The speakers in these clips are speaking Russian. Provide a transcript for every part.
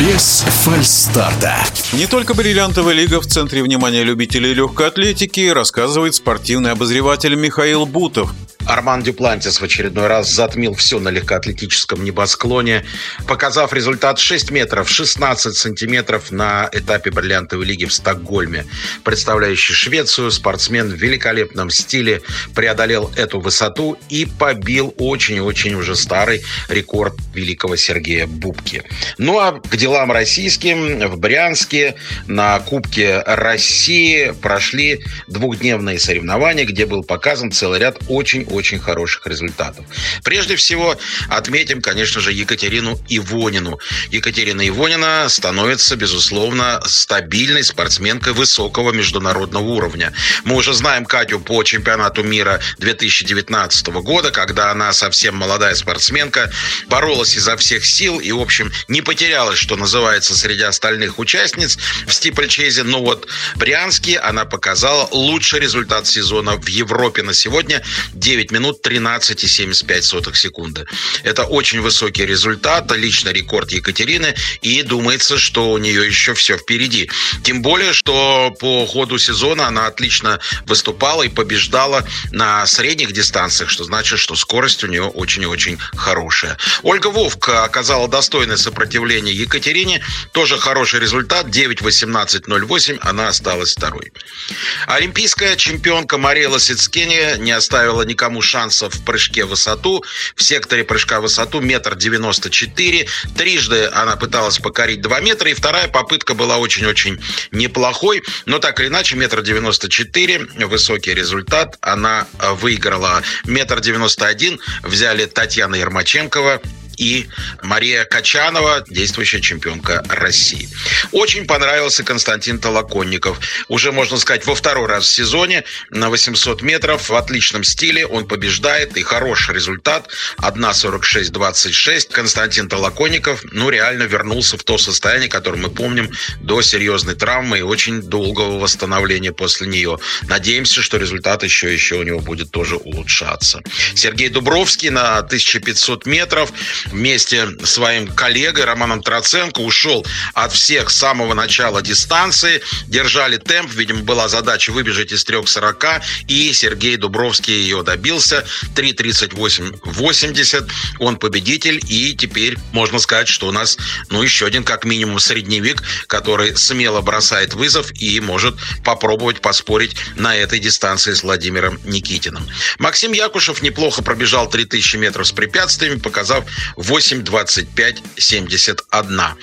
Без фальстарта. Не только бриллиантовая лига в центре внимания любителей легкой атлетики, рассказывает спортивный обозреватель Михаил Бутов. Арман Дюплантис в очередной раз затмил все на легкоатлетическом небосклоне, показав результат 6 метров 16 сантиметров на этапе бриллиантовой лиги в Стокгольме. Представляющий Швецию, спортсмен в великолепном стиле преодолел эту высоту и побил очень-очень уже старый рекорд великого Сергея Бубки. Ну а к делам российским в Брянске на Кубке России прошли двухдневные соревнования, где был показан целый ряд очень очень хороших результатов. Прежде всего, отметим, конечно же, Екатерину Ивонину. Екатерина Ивонина становится, безусловно, стабильной спортсменкой высокого международного уровня. Мы уже знаем Катю по чемпионату мира 2019 года, когда она совсем молодая спортсменка, боролась изо всех сил и, в общем, не потерялась, что называется, среди остальных участниц в стипльчезе. Но вот Брянске она показала лучший результат сезона в Европе на сегодня. 9 9 минут 13,75 секунды. Это очень высокий результат, личный рекорд Екатерины, и думается, что у нее еще все впереди. Тем более, что по ходу сезона она отлично выступала и побеждала на средних дистанциях, что значит, что скорость у нее очень-очень хорошая. Ольга Вовка оказала достойное сопротивление Екатерине, тоже хороший результат, 9.18.08, она осталась второй. Олимпийская чемпионка Мария Лосицкене не оставила никому никому шансов в прыжке в высоту. В секторе прыжка в высоту метр девяносто четыре. Трижды она пыталась покорить 2 метра, и вторая попытка была очень-очень неплохой. Но так или иначе, метр девяносто четыре, высокий результат. Она выиграла метр девяносто один. Взяли Татьяна Ермаченкова и Мария Качанова, действующая чемпионка России. Очень понравился Константин Толоконников. Уже, можно сказать, во второй раз в сезоне на 800 метров в отличном стиле. Он побеждает и хороший результат. 1.46.26. Константин Толоконников, ну, реально вернулся в то состояние, которое мы помним до серьезной травмы и очень долгого восстановления после нее. Надеемся, что результат еще, еще у него будет тоже улучшаться. Сергей Дубровский на 1500 метров вместе с своим коллегой Романом Троценко ушел от всех с самого начала дистанции, держали темп, видимо, была задача выбежать из 3.40, и Сергей Дубровский ее добился, 3.38.80, он победитель, и теперь можно сказать, что у нас, ну, еще один, как минимум, средневик, который смело бросает вызов и может попробовать поспорить на этой дистанции с Владимиром Никитиным. Максим Якушев неплохо пробежал 3000 метров с препятствиями, показав 8.25.71.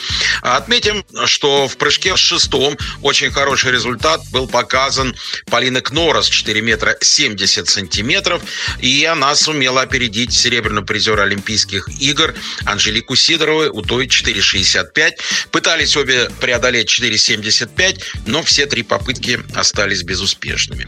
Отметим, что в прыжке с шестом очень хороший результат был показан Полина Кнорос 4 метра 70 сантиметров, и она сумела опередить серебряного призера Олимпийских игр Анжелику Сидорову у той 4.65. Пытались обе преодолеть 4.75, но все три попытки остались безуспешными.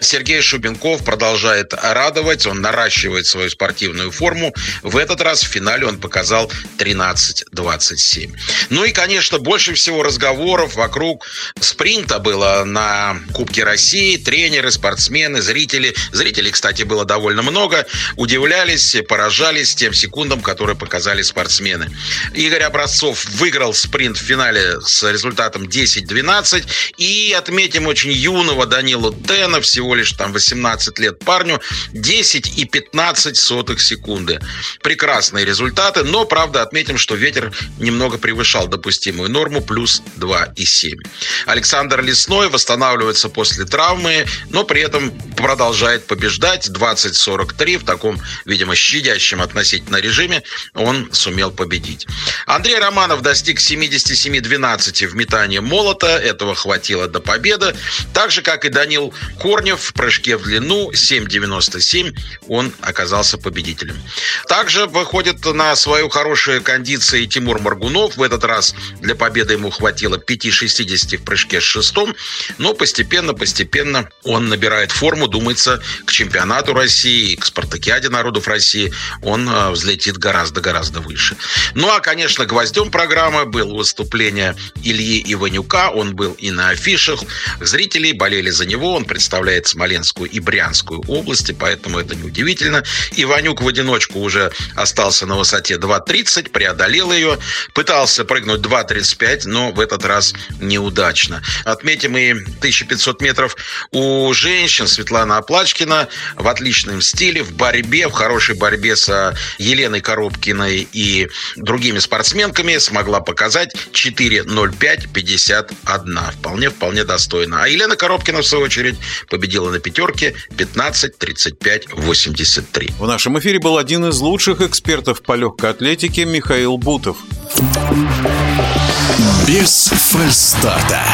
Сергей Шубенков продолжает радовать, он наращивает свою спортивную форму. В этот раз в финале финале он показал 13-27. Ну и, конечно, больше всего разговоров вокруг спринта было на Кубке России. Тренеры, спортсмены, зрители. Зрителей, кстати, было довольно много. Удивлялись, поражались тем секундам, которые показали спортсмены. Игорь Образцов выиграл спринт в финале с результатом 10-12. И отметим очень юного Данилу Тена, всего лишь там 18 лет парню, 10 и 15 сотых секунды. Прекрасный результат результаты, но, правда, отметим, что ветер немного превышал допустимую норму, плюс 2,7. Александр Лесной восстанавливается после травмы, но при этом продолжает побеждать. 20-43 в таком, видимо, щадящем относительно режиме он сумел победить. Андрей Романов достиг 77-12 в метании молота. Этого хватило до победы. Так же, как и Данил Корнев в прыжке в длину 7,97 он оказался победителем. Также выходит на свою хорошую кондицию Тимур Маргунов. В этот раз для победы ему хватило 5,60 в прыжке с шестом. Но постепенно, постепенно он набирает форму. Думается, к чемпионату России, к спартакиаде народов России он э, взлетит гораздо-гораздо выше. Ну, а, конечно, гвоздем программы было выступление Ильи Иванюка. Он был и на афишах. Зрители болели за него. Он представляет Смоленскую и Брянскую области, поэтому это неудивительно. Иванюк в одиночку уже остался на высоте 2.30, преодолел ее, пытался прыгнуть 2.35, но в этот раз неудачно. Отметим и 1500 метров у женщин. Светлана Оплачкина в отличном стиле, в борьбе, в хорошей борьбе с Еленой Коробкиной и другими спортсменками смогла показать 4.05.51. Вполне, вполне достойно. А Елена Коробкина, в свою очередь, победила на пятерке 15.35.83. В нашем эфире был один из лучших экспертов по легкой атлетике Михаил Бутов. Без фальстарта.